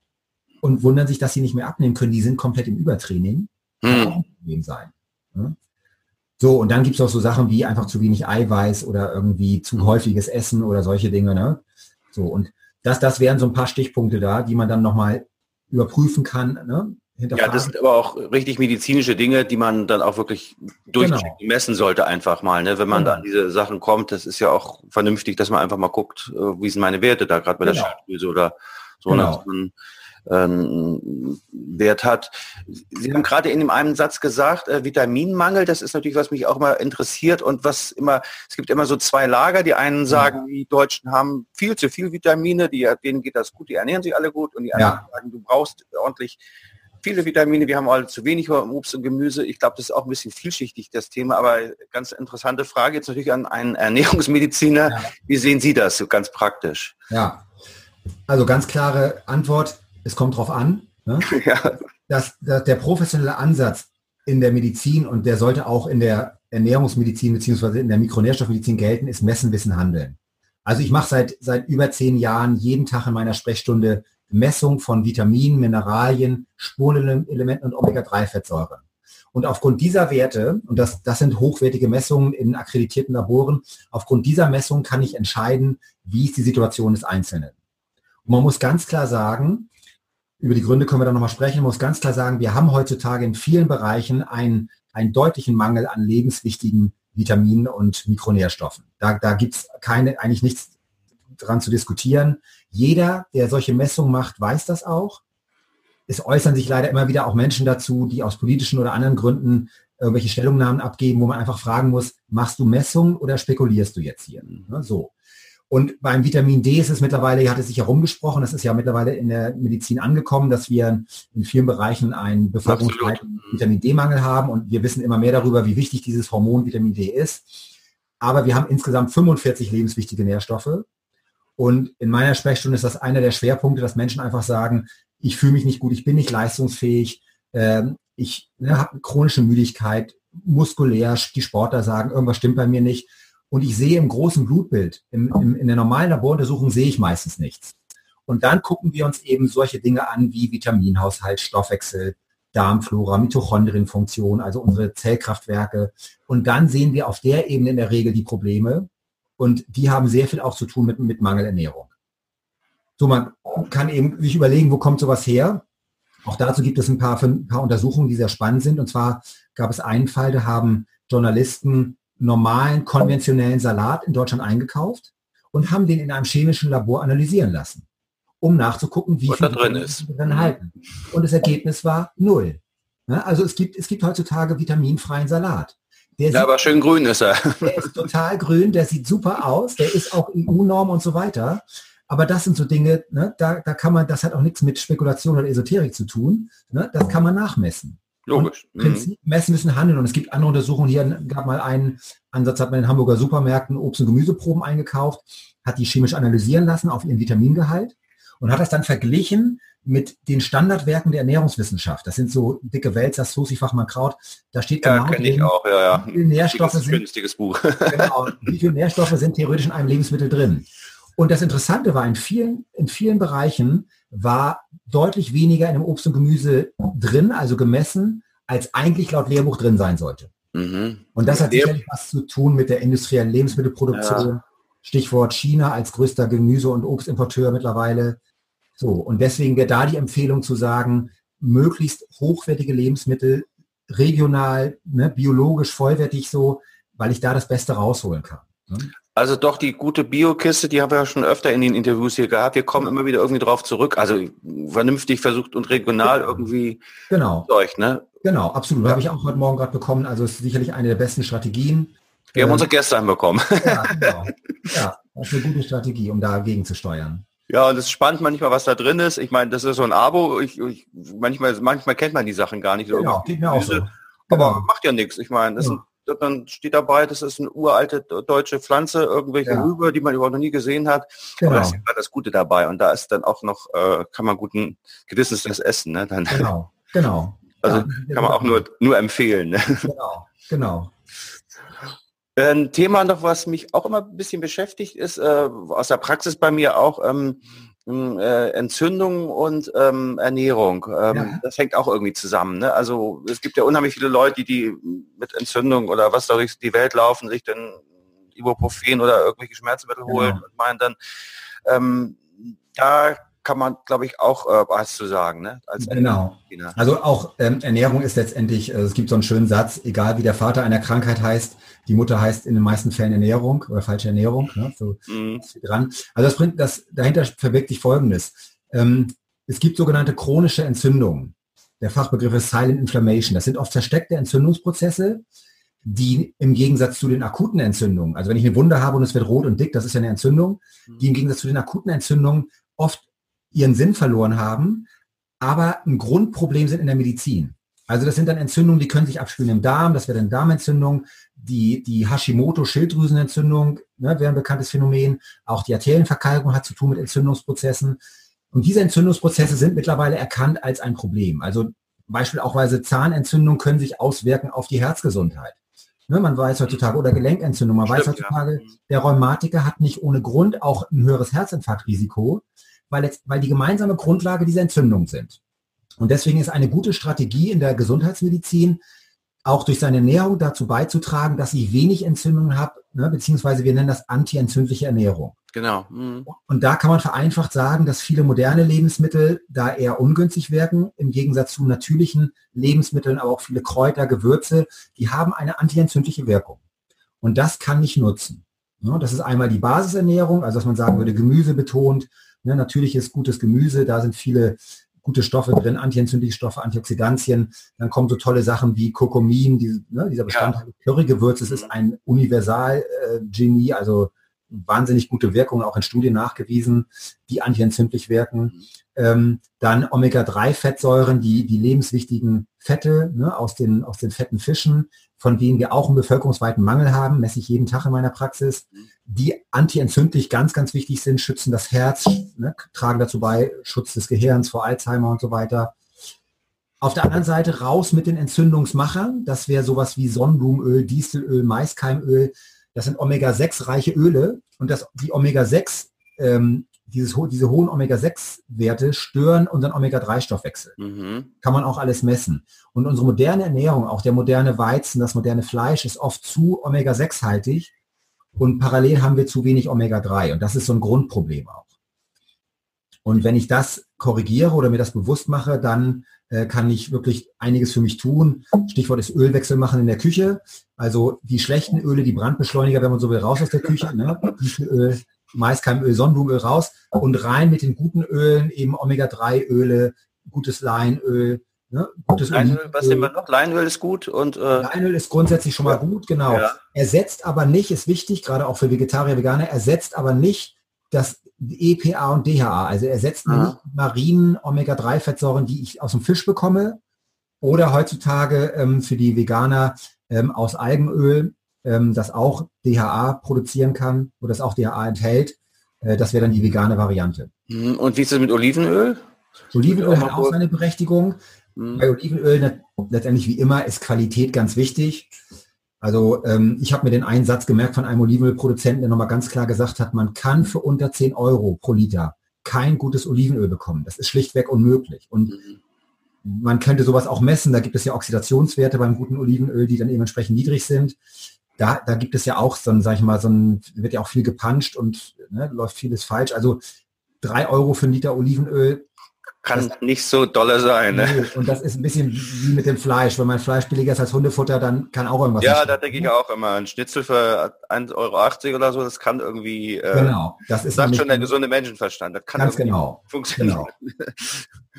und wundern sich, dass sie nicht mehr abnehmen können. Die sind komplett im Übertraining. Problem sein. Ne? So, und dann gibt es auch so Sachen wie einfach zu wenig Eiweiß oder irgendwie zu häufiges Essen oder solche Dinge. Ne? So, und das, das wären so ein paar Stichpunkte da, die man dann nochmal überprüfen kann. Ne? Ja, das sind aber auch richtig medizinische Dinge, die man dann auch wirklich durch genau. sollte einfach mal. Ne? Wenn man genau. da an diese Sachen kommt, das ist ja auch vernünftig, dass man einfach mal guckt, äh, wie sind meine Werte da, gerade bei genau. der Schilddrüse oder so. Genau. Man, ähm, Wert hat. Sie haben gerade in dem einen Satz gesagt, äh, Vitaminmangel, das ist natürlich, was mich auch immer interessiert und was immer, es gibt immer so zwei Lager, die einen sagen, die Deutschen haben viel zu viel Vitamine, die, denen geht das gut, die ernähren sich alle gut und die anderen ja. sagen, du brauchst ordentlich viele Vitamine, wir haben alle zu wenig Obst und Gemüse. Ich glaube, das ist auch ein bisschen vielschichtig, das Thema, aber ganz interessante Frage jetzt natürlich an einen Ernährungsmediziner. Ja. Wie sehen Sie das ganz praktisch? Ja, also ganz klare Antwort es kommt drauf an. Ne? Ja. Dass, dass der professionelle Ansatz in der Medizin und der sollte auch in der Ernährungsmedizin beziehungsweise in der Mikronährstoffmedizin gelten, ist Messen, Wissen, Handeln. Also ich mache seit, seit über zehn Jahren jeden Tag in meiner Sprechstunde Messung von Vitaminen, Mineralien, Spurenelementen und Omega-3-Fettsäuren. Und aufgrund dieser Werte, und das, das sind hochwertige Messungen in akkreditierten Laboren, aufgrund dieser Messung kann ich entscheiden, wie ist die Situation des Einzelnen. Und man muss ganz klar sagen, über die Gründe können wir dann nochmal sprechen. Ich muss ganz klar sagen, wir haben heutzutage in vielen Bereichen einen, einen deutlichen Mangel an lebenswichtigen Vitaminen und Mikronährstoffen. Da, da gibt es eigentlich nichts dran zu diskutieren. Jeder, der solche Messungen macht, weiß das auch. Es äußern sich leider immer wieder auch Menschen dazu, die aus politischen oder anderen Gründen irgendwelche Stellungnahmen abgeben, wo man einfach fragen muss, machst du Messungen oder spekulierst du jetzt hier? So. Und beim Vitamin D ist es mittlerweile, hat es sich herumgesprochen, das ist ja mittlerweile in der Medizin angekommen, dass wir in vielen Bereichen einen bevölkerungsweiten Vitamin D-Mangel haben und wir wissen immer mehr darüber, wie wichtig dieses Hormon Vitamin D ist. Aber wir haben insgesamt 45 lebenswichtige Nährstoffe. Und in meiner Sprechstunde ist das einer der Schwerpunkte, dass Menschen einfach sagen, ich fühle mich nicht gut, ich bin nicht leistungsfähig, äh, ich ne, habe chronische Müdigkeit, muskulär, die Sportler sagen, irgendwas stimmt bei mir nicht und ich sehe im großen Blutbild, im, im, in der normalen Laboruntersuchung sehe ich meistens nichts. Und dann gucken wir uns eben solche Dinge an wie Vitaminhaushalt, Stoffwechsel, Darmflora, Mitochondrienfunktion, also unsere Zellkraftwerke. Und dann sehen wir auf der Ebene in der Regel die Probleme. Und die haben sehr viel auch zu tun mit, mit Mangelernährung. So, man kann eben sich überlegen, wo kommt sowas her? Auch dazu gibt es ein paar, ein paar Untersuchungen, die sehr spannend sind. Und zwar gab es einen Fall, da haben Journalisten normalen, konventionellen Salat in Deutschland eingekauft und haben den in einem chemischen Labor analysieren lassen, um nachzugucken, wie viel drin ist. drin halten. Und das Ergebnis war null. Also es gibt, es gibt heutzutage vitaminfreien Salat. Der ja, sieht, aber schön grün ist er. Der ist total grün, der sieht super aus, der ist auch EU-Norm und so weiter. Aber das sind so Dinge, ne, da, da kann man, das hat auch nichts mit Spekulation oder Esoterik zu tun. Ne, das kann man nachmessen. Logisch. Mhm. Prinzip messen müssen handeln. Und es gibt andere Untersuchungen. Hier gab mal einen Ansatz, hat man in Hamburger Supermärkten Obst- und Gemüseproben eingekauft, hat die chemisch analysieren lassen auf ihren Vitamingehalt und hat das dann verglichen mit den Standardwerken der Ernährungswissenschaft. Das sind so dicke Wälzer, Susi Fachmann Kraut. Da steht genau ja, drin, auch, ja, ja. wie viele Nährstoffe sind, günstiges Buch. genau, wie viele Nährstoffe sind theoretisch in einem Lebensmittel drin. Und das Interessante war, in vielen, in vielen Bereichen war deutlich weniger in dem Obst und Gemüse drin, also gemessen, als eigentlich laut Lehrbuch drin sein sollte. Mhm. Und das hat sicherlich was zu tun mit der industriellen Lebensmittelproduktion. Ja. Stichwort China als größter Gemüse- und Obstimporteur mittlerweile. So, und deswegen wäre da die Empfehlung zu sagen, möglichst hochwertige Lebensmittel, regional, ne, biologisch vollwertig so, weil ich da das Beste rausholen kann. Ne? Also doch die gute Biokiste, die haben wir ja schon öfter in den Interviews hier gehabt. Wir kommen immer wieder irgendwie drauf zurück. Also vernünftig versucht und regional irgendwie genau. Zeug, ne? Genau, absolut. Ja. Habe ich auch heute Morgen gerade bekommen. Also ist sicherlich eine der besten Strategien. Wir ähm, haben unsere Gäste bekommen. Ja, genau. Ja, das ist eine gute Strategie, um dagegen zu steuern. Ja, und es ist spannend manchmal, was da drin ist. Ich meine, das ist so ein Abo. Ich, ich, manchmal, manchmal kennt man die Sachen gar nicht. Genau, geht mir auch so. Aber genau. macht ja nichts. Ich meine, das ja. sind, dann steht dabei, das ist eine uralte deutsche Pflanze, irgendwelche ja. Rübe, die man überhaupt noch nie gesehen hat. Genau. Aber das ist das Gute dabei. Und da ist dann auch noch, äh, kann man guten Gewissens das essen. Ne? Dann, genau, genau. Also ja, kann man auch nur, nur empfehlen. Ne? Genau, genau. Ein Thema noch, was mich auch immer ein bisschen beschäftigt, ist äh, aus der Praxis bei mir auch ähm, äh, Entzündung und ähm, Ernährung. Ähm, ja. Das hängt auch irgendwie zusammen. Ne? Also es gibt ja unheimlich viele Leute, die mit Entzündung oder was da durch die Welt laufen, sich dann Ibuprofen oder irgendwelche Schmerzmittel genau. holen und meinen dann, ähm, da kann man, glaube ich, auch äh, was zu sagen. Ne? Als genau. Also auch ähm, Ernährung ist letztendlich, äh, es gibt so einen schönen Satz, egal wie der Vater einer Krankheit heißt, die Mutter heißt in den meisten Fällen Ernährung oder falsche Ernährung. Ne? So mhm. dran. Also das bringt, das dahinter verbirgt sich Folgendes. Ähm, es gibt sogenannte chronische Entzündungen. Der Fachbegriff ist Silent Inflammation. Das sind oft versteckte Entzündungsprozesse, die im Gegensatz zu den akuten Entzündungen, also wenn ich eine Wunde habe und es wird rot und dick, das ist ja eine Entzündung, die im Gegensatz zu den akuten Entzündungen oft ihren Sinn verloren haben, aber ein Grundproblem sind in der Medizin. Also das sind dann Entzündungen, die können sich abspielen im Darm, das wäre dann Darmentzündung, die, die Hashimoto-Schilddrüsenentzündung ne, wäre ein bekanntes Phänomen. Auch die Arterienverkalkung hat zu tun mit Entzündungsprozessen. Und diese Entzündungsprozesse sind mittlerweile erkannt als ein Problem. Also Beispiel auch weise Zahnentzündungen können sich auswirken auf die Herzgesundheit. Ne, man weiß heutzutage, oder Gelenkentzündung, man Stimmt, weiß heutzutage, ja. der Rheumatiker hat nicht ohne Grund auch ein höheres Herzinfarktrisiko, weil, jetzt, weil die gemeinsame Grundlage dieser Entzündung sind. Und deswegen ist eine gute Strategie in der Gesundheitsmedizin, auch durch seine Ernährung dazu beizutragen, dass ich wenig Entzündungen habe, ne, beziehungsweise wir nennen das antientzündliche Ernährung. Genau. Mhm. Und da kann man vereinfacht sagen, dass viele moderne Lebensmittel da eher ungünstig wirken, im Gegensatz zu natürlichen Lebensmitteln, aber auch viele Kräuter, Gewürze, die haben eine antientzündliche Wirkung. Und das kann ich nutzen. Ne, das ist einmal die Basisernährung, also dass man sagen würde, Gemüse betont, ne, natürliches, gutes Gemüse, da sind viele gute Stoffe drin, antientzündliche Stoffe, Antioxidantien. Dann kommen so tolle Sachen wie Kurkumin, die, ne, dieser Bestandteil ja. Currygewürz. Es ist ein Universal-Genie, äh, also wahnsinnig gute Wirkung, auch in Studien nachgewiesen, die antientzündlich wirken. Ähm, dann Omega-3-Fettsäuren, die, die lebenswichtigen Fette ne, aus, den, aus den fetten Fischen, von denen wir auch einen bevölkerungsweiten Mangel haben, messe ich jeden Tag in meiner Praxis, die antientzündlich ganz, ganz wichtig sind, schützen das Herz, ne, tragen dazu bei, Schutz des Gehirns vor Alzheimer und so weiter. Auf der anderen Seite raus mit den Entzündungsmachern, das wäre sowas wie Sonnenblumenöl, Dieselöl, Maiskeimöl, das sind Omega-6-reiche Öle und das, die Omega-6 ähm, dieses, diese hohen Omega-6-Werte stören unseren Omega-3-Stoffwechsel. Mhm. Kann man auch alles messen. Und unsere moderne Ernährung, auch der moderne Weizen, das moderne Fleisch ist oft zu Omega-6-haltig und parallel haben wir zu wenig Omega-3 und das ist so ein Grundproblem auch. Und wenn ich das korrigiere oder mir das bewusst mache, dann äh, kann ich wirklich einiges für mich tun. Stichwort ist Ölwechsel machen in der Küche. Also die schlechten Öle, die Brandbeschleuniger, wenn man so will, raus aus der Küche. Ne? Öl, Maiskeimöl, Sonnenblumenöl raus und rein mit den guten Ölen, eben Omega-3-Öle, gutes Leinöl, ne? gutes Leinöl, was nehmen wir noch? Leinöl ist gut und äh Leinöl ist grundsätzlich schon mal gut, genau. Ja. Ersetzt aber nicht, ist wichtig, gerade auch für Vegetarier, Veganer, ersetzt aber nicht das EPA und DHA. Also ersetzt mhm. nicht marinen Omega-3-Fettsäuren, die ich aus dem Fisch bekomme oder heutzutage ähm, für die Veganer ähm, aus Algenöl ähm, das auch DHA produzieren kann oder das auch DHA enthält. Äh, das wäre dann die vegane Variante. Mhm. Und wie ist es mit Olivenöl? Olivenöl hat auch seine Berechtigung. Mhm. Bei Olivenöl letztendlich wie immer ist Qualität ganz wichtig. Also ähm, ich habe mir den einen Satz gemerkt von einem Olivenölproduzenten, der nochmal ganz klar gesagt hat, man kann für unter 10 Euro pro Liter kein gutes Olivenöl bekommen. Das ist schlichtweg unmöglich. Und mhm. man könnte sowas auch messen. Da gibt es ja Oxidationswerte beim guten Olivenöl, die dann eben entsprechend niedrig sind da, da gibt es ja auch so ein, sag ich mal, so ein, wird ja auch viel gepanscht und ne, läuft vieles falsch. Also drei Euro für einen Liter Olivenöl. Kann das, nicht so dolle sein. Ne? Und das ist ein bisschen wie mit dem Fleisch. Wenn mein Fleisch billiger ist als Hundefutter, dann kann auch irgendwas. Ja, da denke ich auch immer. Ein Schnitzel für 1,80 Euro oder so, das kann irgendwie. Äh, genau. Das ist sagt schon der gesunde Menschenverstand. Das kann ganz genau. funktionieren. Genau.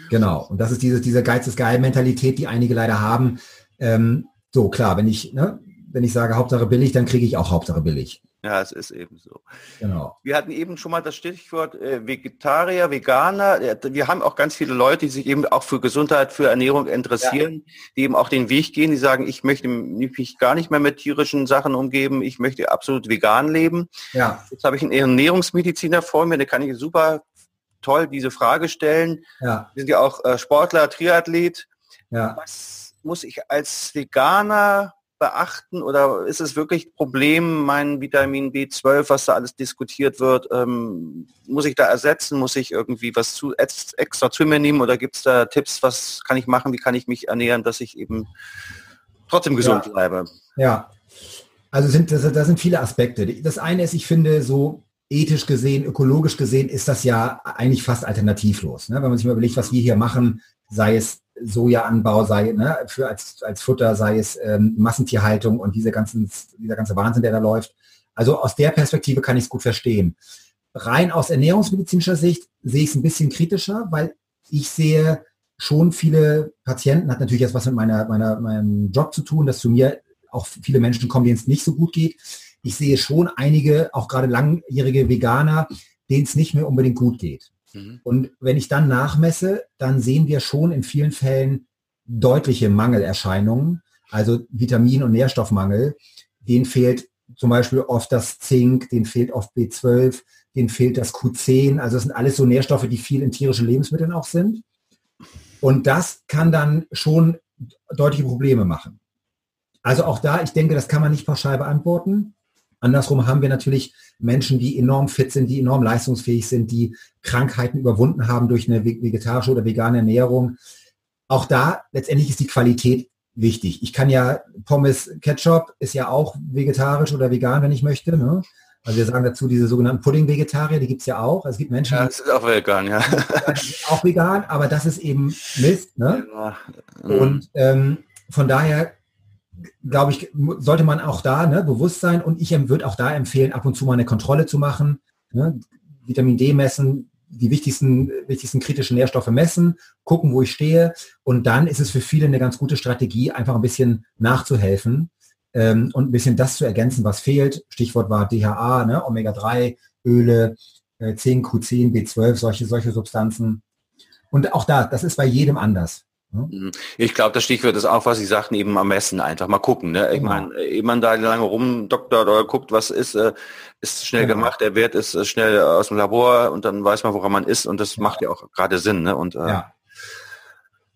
genau. Und das ist diese, diese Geiz ist geil Mentalität, die einige leider haben. Ähm, so klar, wenn ich, ne, wenn ich sage Hauptsache billig, dann kriege ich auch Hauptsache billig. Ja, es ist eben so. Genau. Wir hatten eben schon mal das Stichwort äh, Vegetarier, Veganer. Wir haben auch ganz viele Leute, die sich eben auch für Gesundheit, für Ernährung interessieren, ja. die eben auch den Weg gehen, die sagen, ich möchte mich gar nicht mehr mit tierischen Sachen umgeben, ich möchte absolut vegan leben. Ja. Jetzt habe ich einen Ernährungsmediziner vor mir, der kann ich super toll diese Frage stellen. Ja. Wir sind ja auch äh, Sportler, Triathlet. Ja. Was muss ich als Veganer beachten oder ist es wirklich Problem, mein Vitamin B12, was da alles diskutiert wird, ähm, muss ich da ersetzen, muss ich irgendwie was zu extra zu mir nehmen oder gibt es da Tipps, was kann ich machen, wie kann ich mich ernähren, dass ich eben trotzdem gesund ja. bleibe? Ja, also sind, das, das sind viele Aspekte. Das eine ist, ich finde, so ethisch gesehen, ökologisch gesehen, ist das ja eigentlich fast alternativlos. Ne? Wenn man sich mal überlegt, was wir hier machen, sei es Sojaanbau, sei ne, für als, als Futter, sei es ähm, Massentierhaltung und diese ganzen, dieser ganze Wahnsinn, der da läuft. Also aus der Perspektive kann ich es gut verstehen. Rein aus ernährungsmedizinischer Sicht sehe ich es ein bisschen kritischer, weil ich sehe schon viele Patienten, hat natürlich jetzt was mit meiner, meiner, meinem Job zu tun, dass zu mir auch viele Menschen kommen, denen es nicht so gut geht. Ich sehe schon einige, auch gerade langjährige Veganer, denen es nicht mehr unbedingt gut geht. Mhm. Und wenn ich dann nachmesse, dann sehen wir schon in vielen Fällen deutliche Mangelerscheinungen, also Vitamin- und Nährstoffmangel. Den fehlt zum Beispiel oft das Zink, den fehlt oft B12, den fehlt das Q10. Also das sind alles so Nährstoffe, die viel in tierischen Lebensmitteln auch sind. Und das kann dann schon deutliche Probleme machen. Also auch da, ich denke, das kann man nicht pauschal beantworten. Andersrum haben wir natürlich Menschen, die enorm fit sind, die enorm leistungsfähig sind, die Krankheiten überwunden haben durch eine vegetarische oder vegane Ernährung. Auch da letztendlich ist die Qualität wichtig. Ich kann ja Pommes Ketchup ist ja auch vegetarisch oder vegan, wenn ich möchte. Ne? Also wir sagen dazu diese sogenannten Pudding-Vegetarier, die gibt es ja auch. Also es gibt Menschen, ja, das ist auch vegan, ja. auch vegan, aber das ist eben Mist. Ne? Und ähm, von daher glaube ich, sollte man auch da ne, bewusst sein und ich würde auch da empfehlen, ab und zu mal eine Kontrolle zu machen. Ne? Vitamin D messen, die wichtigsten, wichtigsten kritischen Nährstoffe messen, gucken, wo ich stehe und dann ist es für viele eine ganz gute Strategie, einfach ein bisschen nachzuhelfen ähm, und ein bisschen das zu ergänzen, was fehlt. Stichwort war DHA, ne? Omega-3, Öle, äh, 10, Q10, B12, solche, solche Substanzen. Und auch da, das ist bei jedem anders. Mhm. Ich glaube, das Stichwort ist auch, was Sie sagten, eben am Messen einfach mal gucken. Ne? Ich genau. meine, ehe man da lange rumdoktert oder guckt, was ist, äh, ist schnell genau. gemacht, der Wert ist schnell aus dem Labor und dann weiß man, woran man ist und das macht ja auch gerade Sinn. Ne? Und äh, ja.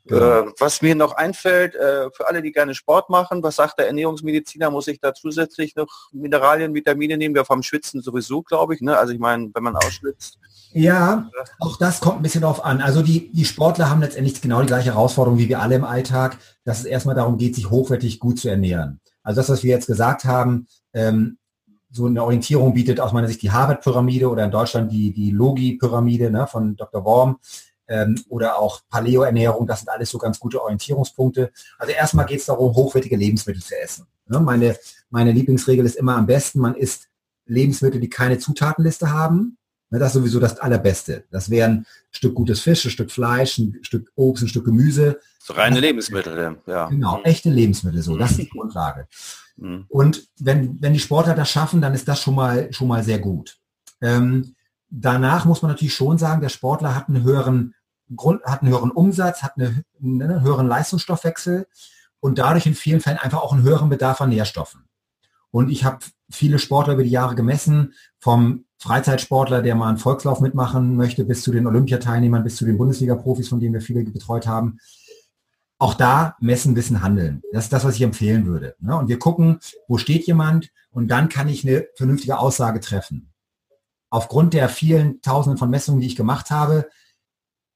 Genau. Äh, was mir noch einfällt, äh, für alle, die gerne Sport machen, was sagt der Ernährungsmediziner, muss ich da zusätzlich noch Mineralien, Vitamine nehmen? Wir vom Schwitzen sowieso, glaube ich. Ne? Also ich meine, wenn man ausschwitzt. Ja, auch das kommt ein bisschen darauf an. Also die, die Sportler haben letztendlich genau die gleiche Herausforderung wie wir alle im Alltag, dass es erstmal darum geht, sich hochwertig gut zu ernähren. Also das, was wir jetzt gesagt haben, ähm, so eine Orientierung bietet aus meiner Sicht die Harvard-Pyramide oder in Deutschland die, die Logi-Pyramide ne, von Dr. Worm ähm, oder auch Paleo-Ernährung, das sind alles so ganz gute Orientierungspunkte. Also erstmal geht es darum, hochwertige Lebensmittel zu essen. Ne? Meine, meine Lieblingsregel ist immer am besten, man isst Lebensmittel, die keine Zutatenliste haben. Ne, das ist sowieso das Allerbeste. Das wären ein Stück gutes Fisch, ein Stück Fleisch, ein Stück Obst, ein Stück Gemüse. So reine Lebensmittel, ja. Genau, echte Lebensmittel so. Das ist die Grundlage. Mhm. Und wenn, wenn die Sportler das schaffen, dann ist das schon mal, schon mal sehr gut. Ähm, danach muss man natürlich schon sagen, der Sportler hat einen höheren Grund, hat einen höheren Umsatz, hat eine, einen höheren Leistungsstoffwechsel und dadurch in vielen Fällen einfach auch einen höheren Bedarf an Nährstoffen. Und ich habe viele Sportler über die Jahre gemessen, vom Freizeitsportler, der mal einen Volkslauf mitmachen möchte, bis zu den Olympiateilnehmern, bis zu den Bundesliga-Profis, von denen wir viele betreut haben. Auch da messen, wissen, handeln. Das ist das, was ich empfehlen würde. Ne? Und wir gucken, wo steht jemand und dann kann ich eine vernünftige Aussage treffen. Aufgrund der vielen Tausenden von Messungen, die ich gemacht habe,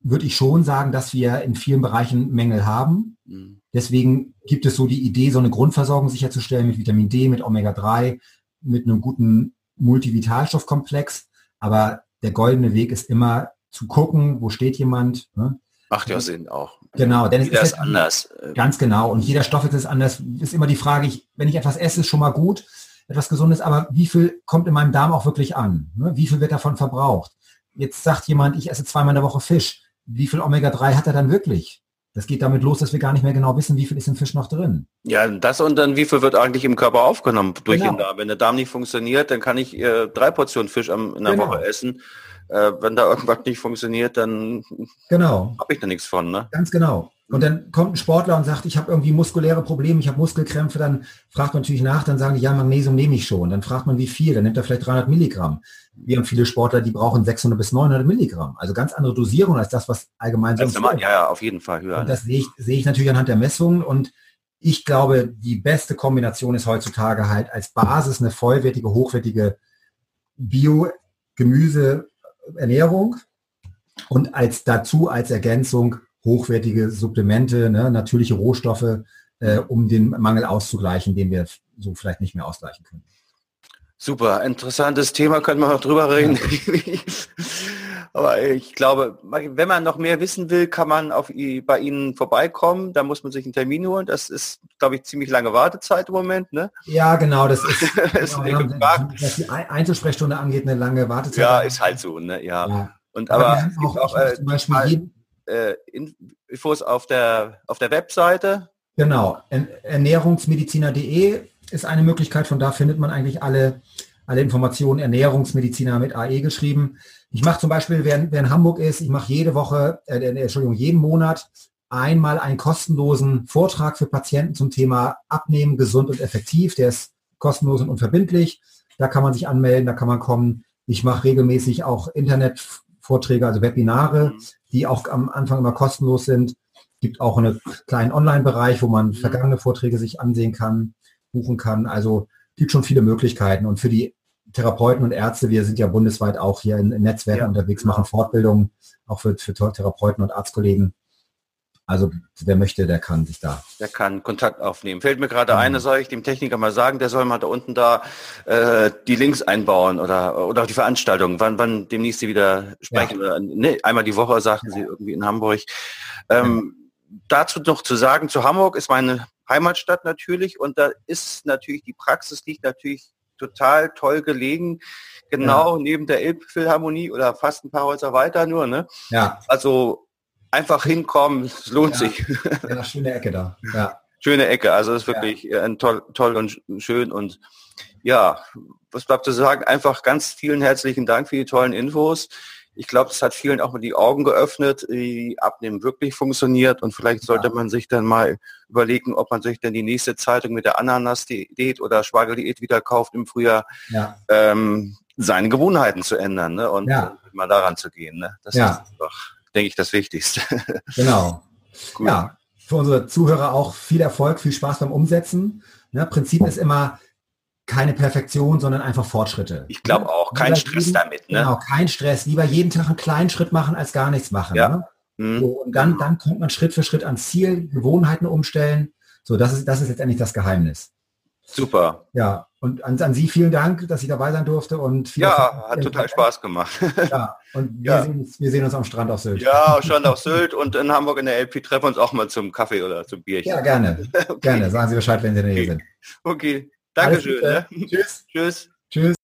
würde ich schon sagen, dass wir in vielen Bereichen Mängel haben. Mhm. Deswegen gibt es so die Idee, so eine Grundversorgung sicherzustellen mit Vitamin D, mit Omega-3, mit einem guten Multivitalstoffkomplex. Aber der goldene Weg ist immer zu gucken, wo steht jemand. Ne? Macht ja Sinn auch. Genau, denn jeder es ist, ist anders. Ganz genau. Und jeder Stoff ist anders. Ist immer die Frage, ich, wenn ich etwas esse, ist schon mal gut, etwas Gesundes, aber wie viel kommt in meinem Darm auch wirklich an? Ne? Wie viel wird davon verbraucht? Jetzt sagt jemand, ich esse zweimal in der Woche Fisch wie viel Omega-3 hat er dann wirklich? Das geht damit los, dass wir gar nicht mehr genau wissen, wie viel ist im Fisch noch drin. Ja, das und dann wie viel wird eigentlich im Körper aufgenommen durch genau. den Darm. Wenn der Darm nicht funktioniert, dann kann ich äh, drei Portionen Fisch am, in der genau. Woche essen. Äh, wenn da irgendwas nicht funktioniert, dann genau. habe ich da nichts von. Ne? Ganz genau. Und dann kommt ein Sportler und sagt, ich habe irgendwie muskuläre Probleme, ich habe Muskelkrämpfe, dann fragt man natürlich nach, dann sagen die, ja, Magnesium nehme ich schon. Dann fragt man, wie viel, dann nimmt er vielleicht 300 Milligramm. Wir haben viele Sportler, die brauchen 600 bis 900 Milligramm. Also ganz andere Dosierung als das, was allgemein sonst Ja, ja, auf jeden Fall höher. Und das sehe ich, sehe ich natürlich anhand der Messungen und ich glaube, die beste Kombination ist heutzutage halt als Basis eine vollwertige, hochwertige Bio-Gemüse-Ernährung und als dazu als Ergänzung hochwertige Supplemente, ne, natürliche Rohstoffe, äh, um den Mangel auszugleichen, den wir so vielleicht nicht mehr ausgleichen können. Super, interessantes Thema, können wir noch drüber reden. Ja. Aber ich glaube, wenn man noch mehr wissen will, kann man auf, bei Ihnen vorbeikommen. Da muss man sich einen Termin holen. Das ist, glaube ich, ziemlich lange Wartezeit im Moment. Ne? Ja, genau. Das ist, genau, genau, was die Einzelsprechstunde angeht, eine lange Wartezeit. Ja, ist halt so. Ne? Ja. ja. Und aber, aber auch, auch äh, zum Beispiel äh, Infos auf der, auf der Webseite? Genau, ernährungsmediziner.de ist eine Möglichkeit, von da findet man eigentlich alle, alle Informationen, Ernährungsmediziner mit AE geschrieben. Ich mache zum Beispiel, wer, wer in Hamburg ist, ich mache jede Woche, äh, Entschuldigung, jeden Monat einmal einen kostenlosen Vortrag für Patienten zum Thema Abnehmen, gesund und effektiv. Der ist kostenlos und unverbindlich. Da kann man sich anmelden, da kann man kommen. Ich mache regelmäßig auch Internetvorträge, also Webinare, mhm die auch am Anfang immer kostenlos sind. Gibt auch einen kleinen Online-Bereich, wo man mhm. vergangene Vorträge sich ansehen kann, buchen kann. Also gibt schon viele Möglichkeiten. Und für die Therapeuten und Ärzte, wir sind ja bundesweit auch hier in, Netzwerken ja, unterwegs, machen Fortbildungen, auch für, für Therapeuten und Arztkollegen. Also wer möchte, der kann sich da. Der kann Kontakt aufnehmen. Fällt mir gerade mhm. ein, soll ich dem Techniker mal sagen, der soll mal da unten da äh, die Links einbauen oder oder auch die Veranstaltung, wann wann demnächst sie wieder sprechen. Ja. nee, einmal die Woche sagten ja. sie irgendwie in Hamburg. Ähm, ja. Dazu noch zu sagen, zu Hamburg ist meine Heimatstadt natürlich und da ist natürlich die Praxis liegt natürlich total toll gelegen, genau neben der Elbphilharmonie oder fast ein paar Häuser weiter nur. Ne? Ja. Also einfach hinkommen, es lohnt ja. sich. Ja, schöne Ecke da. Ja. Schöne Ecke, also es ist wirklich ja. Äh, toll, toll und schön und ja, was bleibt zu sagen? Einfach ganz vielen herzlichen Dank für die tollen Infos. Ich glaube, es hat vielen auch mal die Augen geöffnet, wie Abnehmen wirklich funktioniert und vielleicht sollte ja. man sich dann mal überlegen, ob man sich denn die nächste Zeitung mit der Ananas-Diät oder Spargeldiät wieder kauft im Frühjahr, ja. ähm, seine Gewohnheiten zu ändern ne? und ja. mal daran zu gehen. Ne? Das ja. ist einfach denke ich, das Wichtigste. Genau. Gut. Ja, für unsere Zuhörer auch viel Erfolg, viel Spaß beim Umsetzen. Ne, Prinzip ist immer keine Perfektion, sondern einfach Fortschritte. Ich glaube auch, kein Stress jeden, damit. Ne? Genau, kein Stress. Lieber jeden Tag einen kleinen Schritt machen, als gar nichts machen. Ja. Ne? Mhm. So, und dann, dann kommt man Schritt für Schritt ans Ziel, Gewohnheiten umstellen. So, das ist, das ist letztendlich das Geheimnis. Super. Ja, und an, an Sie vielen Dank, dass ich dabei sein durfte. Und ja, Erfahrung. hat total Spaß gemacht. Ja, und wir, ja. Sehen uns, wir sehen uns am Strand auf Sylt. Ja, am Strand auf Sylt und in Hamburg in der LP treffen wir uns auch mal zum Kaffee oder zum Bierchen. Ja, gerne. Okay. Gerne. Sagen Sie Bescheid, wenn Sie in der Nähe okay. sind. Okay, Dankeschön. Ne? Tschüss. Tschüss. Tschüss.